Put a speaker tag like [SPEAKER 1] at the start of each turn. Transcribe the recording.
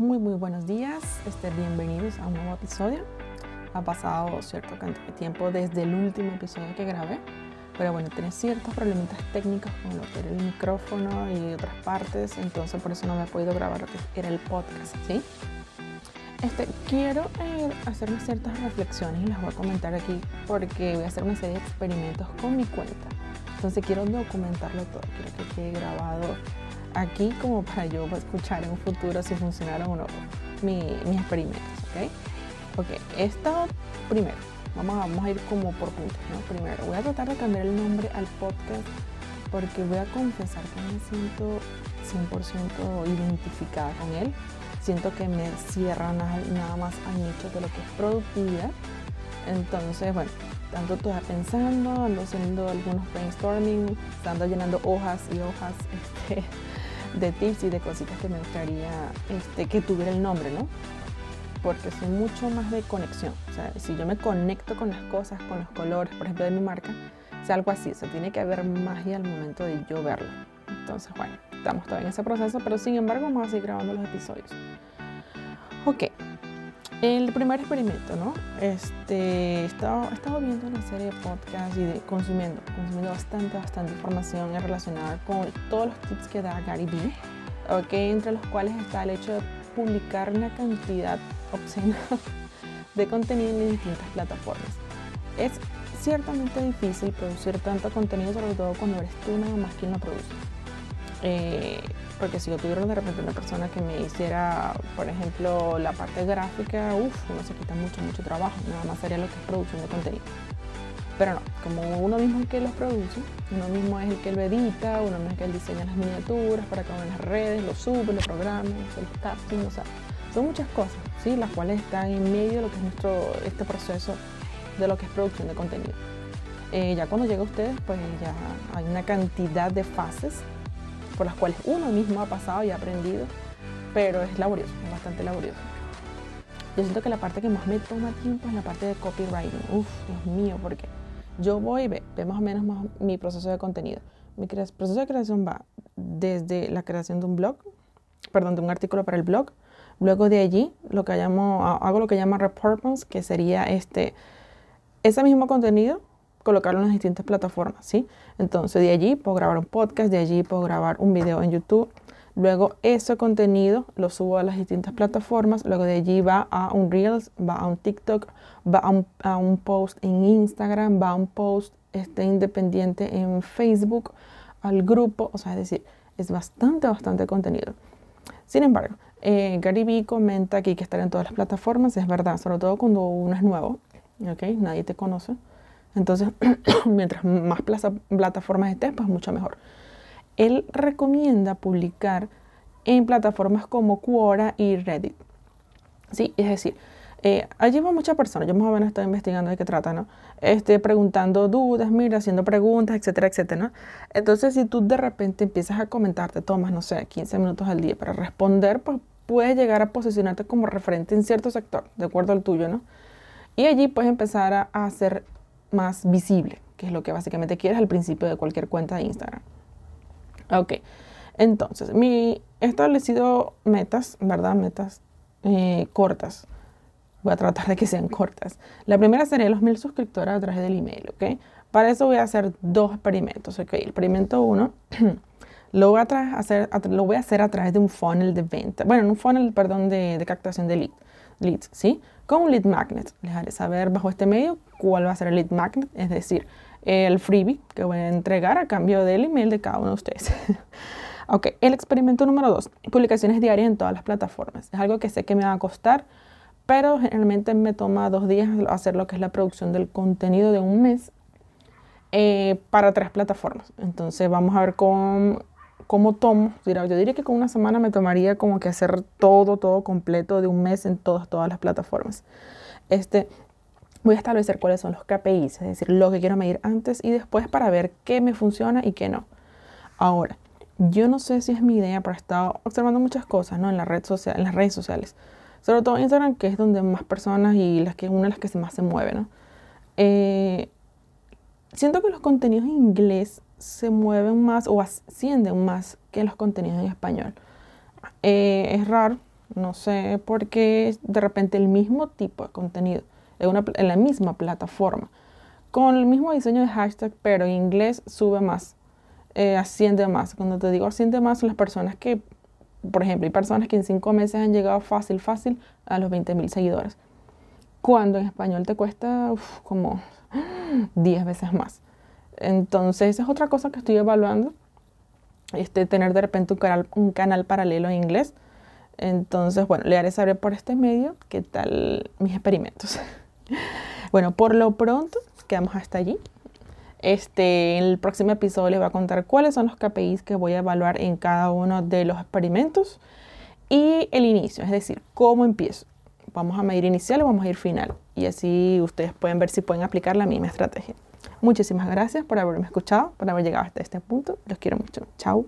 [SPEAKER 1] Muy, muy buenos días. Este, bienvenidos a un nuevo episodio. Ha pasado cierto tiempo desde el último episodio que grabé, pero bueno, tenía ciertos problemitas técnicos con lo que era el micrófono y otras partes, entonces por eso no me he podido grabar lo que era el podcast, ¿sí? Este, quiero eh, hacer ciertas reflexiones y las voy a comentar aquí porque voy a hacer una serie de experimentos con mi cuenta. Entonces quiero documentarlo todo, quiero que quede grabado aquí como para yo escuchar en un futuro si funcionaron o no mis experimentos, ¿ok? Ok, esto primero, vamos a, vamos a ir como por puntos, ¿no? Primero, voy a tratar de cambiar el nombre al podcast porque voy a confesar que me siento 100% identificada con él. Siento que me cierra nada más al nicho de lo que es productividad. Entonces, bueno, tanto estoy pensando, ando haciendo algunos brainstorming, ando llenando hojas y hojas este, de tips y de cositas que me gustaría este, que tuviera el nombre, ¿no? Porque soy mucho más de conexión. O sea, si yo me conecto con las cosas, con los colores, por ejemplo, de mi marca, es algo así. O tiene que haber magia al momento de yo verlo. Entonces, bueno, estamos todavía en ese proceso, pero sin embargo vamos a seguir grabando los episodios. Ok, el primer experimento, ¿no? Este, he estado, viendo una serie de podcasts y de, consumiendo, consumiendo bastante, bastante información relacionada con todos los tips que da Gary Vee, okay, entre los cuales está el hecho de publicar una cantidad obscena de contenido en distintas plataformas. Es ciertamente difícil producir tanto contenido, sobre todo cuando eres tú nada más quien lo produce. Eh, porque si yo tuviera de repente una persona que me hiciera, por ejemplo, la parte gráfica, uff, uno se quita mucho, mucho trabajo, nada más sería lo que es producción de contenido. Pero no, como uno mismo es el que los produce, uno mismo es el que lo edita, uno mismo es el que diseña las miniaturas para que en las redes, lo sube, lo programa, los tapping, o sea, son muchas cosas, ¿sí? Las cuales están en medio de lo que es nuestro, este proceso de lo que es producción de contenido. Eh, ya cuando llega a ustedes, pues ya hay una cantidad de fases por las cuales uno mismo ha pasado y ha aprendido, pero es laborioso, es bastante laborioso. Yo siento que la parte que más me toma tiempo es la parte de copywriting. Uf, Dios mío, porque yo voy, ve, ve más o menos mi proceso de contenido. Mi proceso de creación va desde la creación de un blog, perdón, de un artículo para el blog. Luego de allí, lo que hago lo que llama repurpose, que sería este, ese mismo contenido, colocarlo en las distintas plataformas, ¿sí? Entonces de allí puedo grabar un podcast, de allí puedo grabar un video en YouTube. Luego ese contenido lo subo a las distintas plataformas. Luego de allí va a un Reels, va a un TikTok, va a un, post en Instagram, va a un post este, independiente en Facebook, al grupo. O sea, es decir, es bastante, bastante contenido. Sin embargo, eh, Gary Vee comenta aquí que estar en todas las plataformas es verdad, sobre todo cuando uno es nuevo, ¿ok? Nadie te conoce. Entonces, mientras más plataformas estés, pues mucho mejor. Él recomienda publicar en plataformas como Quora y Reddit. Sí, es decir, eh, allí va muchas personas, yo más o menos estoy investigando de qué trata, ¿no? Este, preguntando dudas, mira, haciendo preguntas, etcétera, etcétera, ¿no? Entonces, si tú de repente empiezas a comentar, te tomas, no sé, 15 minutos al día para responder, pues puedes llegar a posicionarte como referente en cierto sector, de acuerdo al tuyo, ¿no? Y allí puedes empezar a hacer más visible, que es lo que básicamente quieres al principio de cualquier cuenta de Instagram. Ok, entonces, mi, he establecido metas, ¿verdad? Metas eh, cortas. Voy a tratar de que sean cortas. La primera sería los mil suscriptores a través del email, ¿ok? Para eso voy a hacer dos experimentos, ¿ok? El experimento uno lo voy a, hacer, lo voy a hacer a través de un funnel de venta. Bueno, un funnel, perdón, de, de captación de lead, leads, ¿sí? Con un lead magnet. Les haré saber bajo este medio cuál va a ser el lead magnet, es decir, el freebie que voy a entregar a cambio del email de cada uno de ustedes. ok, el experimento número dos, publicaciones diarias en todas las plataformas. Es algo que sé que me va a costar, pero generalmente me toma dos días hacer lo que es la producción del contenido de un mes eh, para tres plataformas. Entonces vamos a ver cómo, cómo tomo. Yo diría que con una semana me tomaría como que hacer todo, todo completo de un mes en todas, todas las plataformas. Este, voy a establecer cuáles son los KPIs, es decir, lo que quiero medir antes y después para ver qué me funciona y qué no. Ahora, yo no sé si es mi idea, pero he estado observando muchas cosas ¿no? en, la red social, en las redes sociales. Sobre todo Instagram, que es donde más personas y las que una de las que más se mueve. ¿no? Eh, siento que los contenidos en inglés se mueven más o ascienden más que los contenidos en español. Eh, es raro, No sé por qué de repente el mismo tipo de contenido en, una, en la misma plataforma, con el mismo diseño de hashtag, pero en inglés sube más, eh, asciende más. Cuando te digo asciende más, son las personas que, por ejemplo, hay personas que en cinco meses han llegado fácil, fácil a los 20 mil seguidores. Cuando en español te cuesta como 10 veces más. Entonces, esa es otra cosa que estoy evaluando. Este, tener de repente un canal, paralelo en inglés. Entonces, bueno, le haré saber por este medio qué tal mis experimentos. bueno, por lo pronto, quedamos hasta allí. Este, en el próximo episodio les voy a contar cuáles son los KPIs que voy a evaluar en cada uno de los experimentos y el inicio, es decir, cómo empiezo. Vamos a medir inicial y vamos a ir final. Y así ustedes pueden ver si pueden aplicar la misma estrategia. Muchísimas gracias por haberme escuchado, por haber llegado hasta este punto. Los quiero mucho. Chao.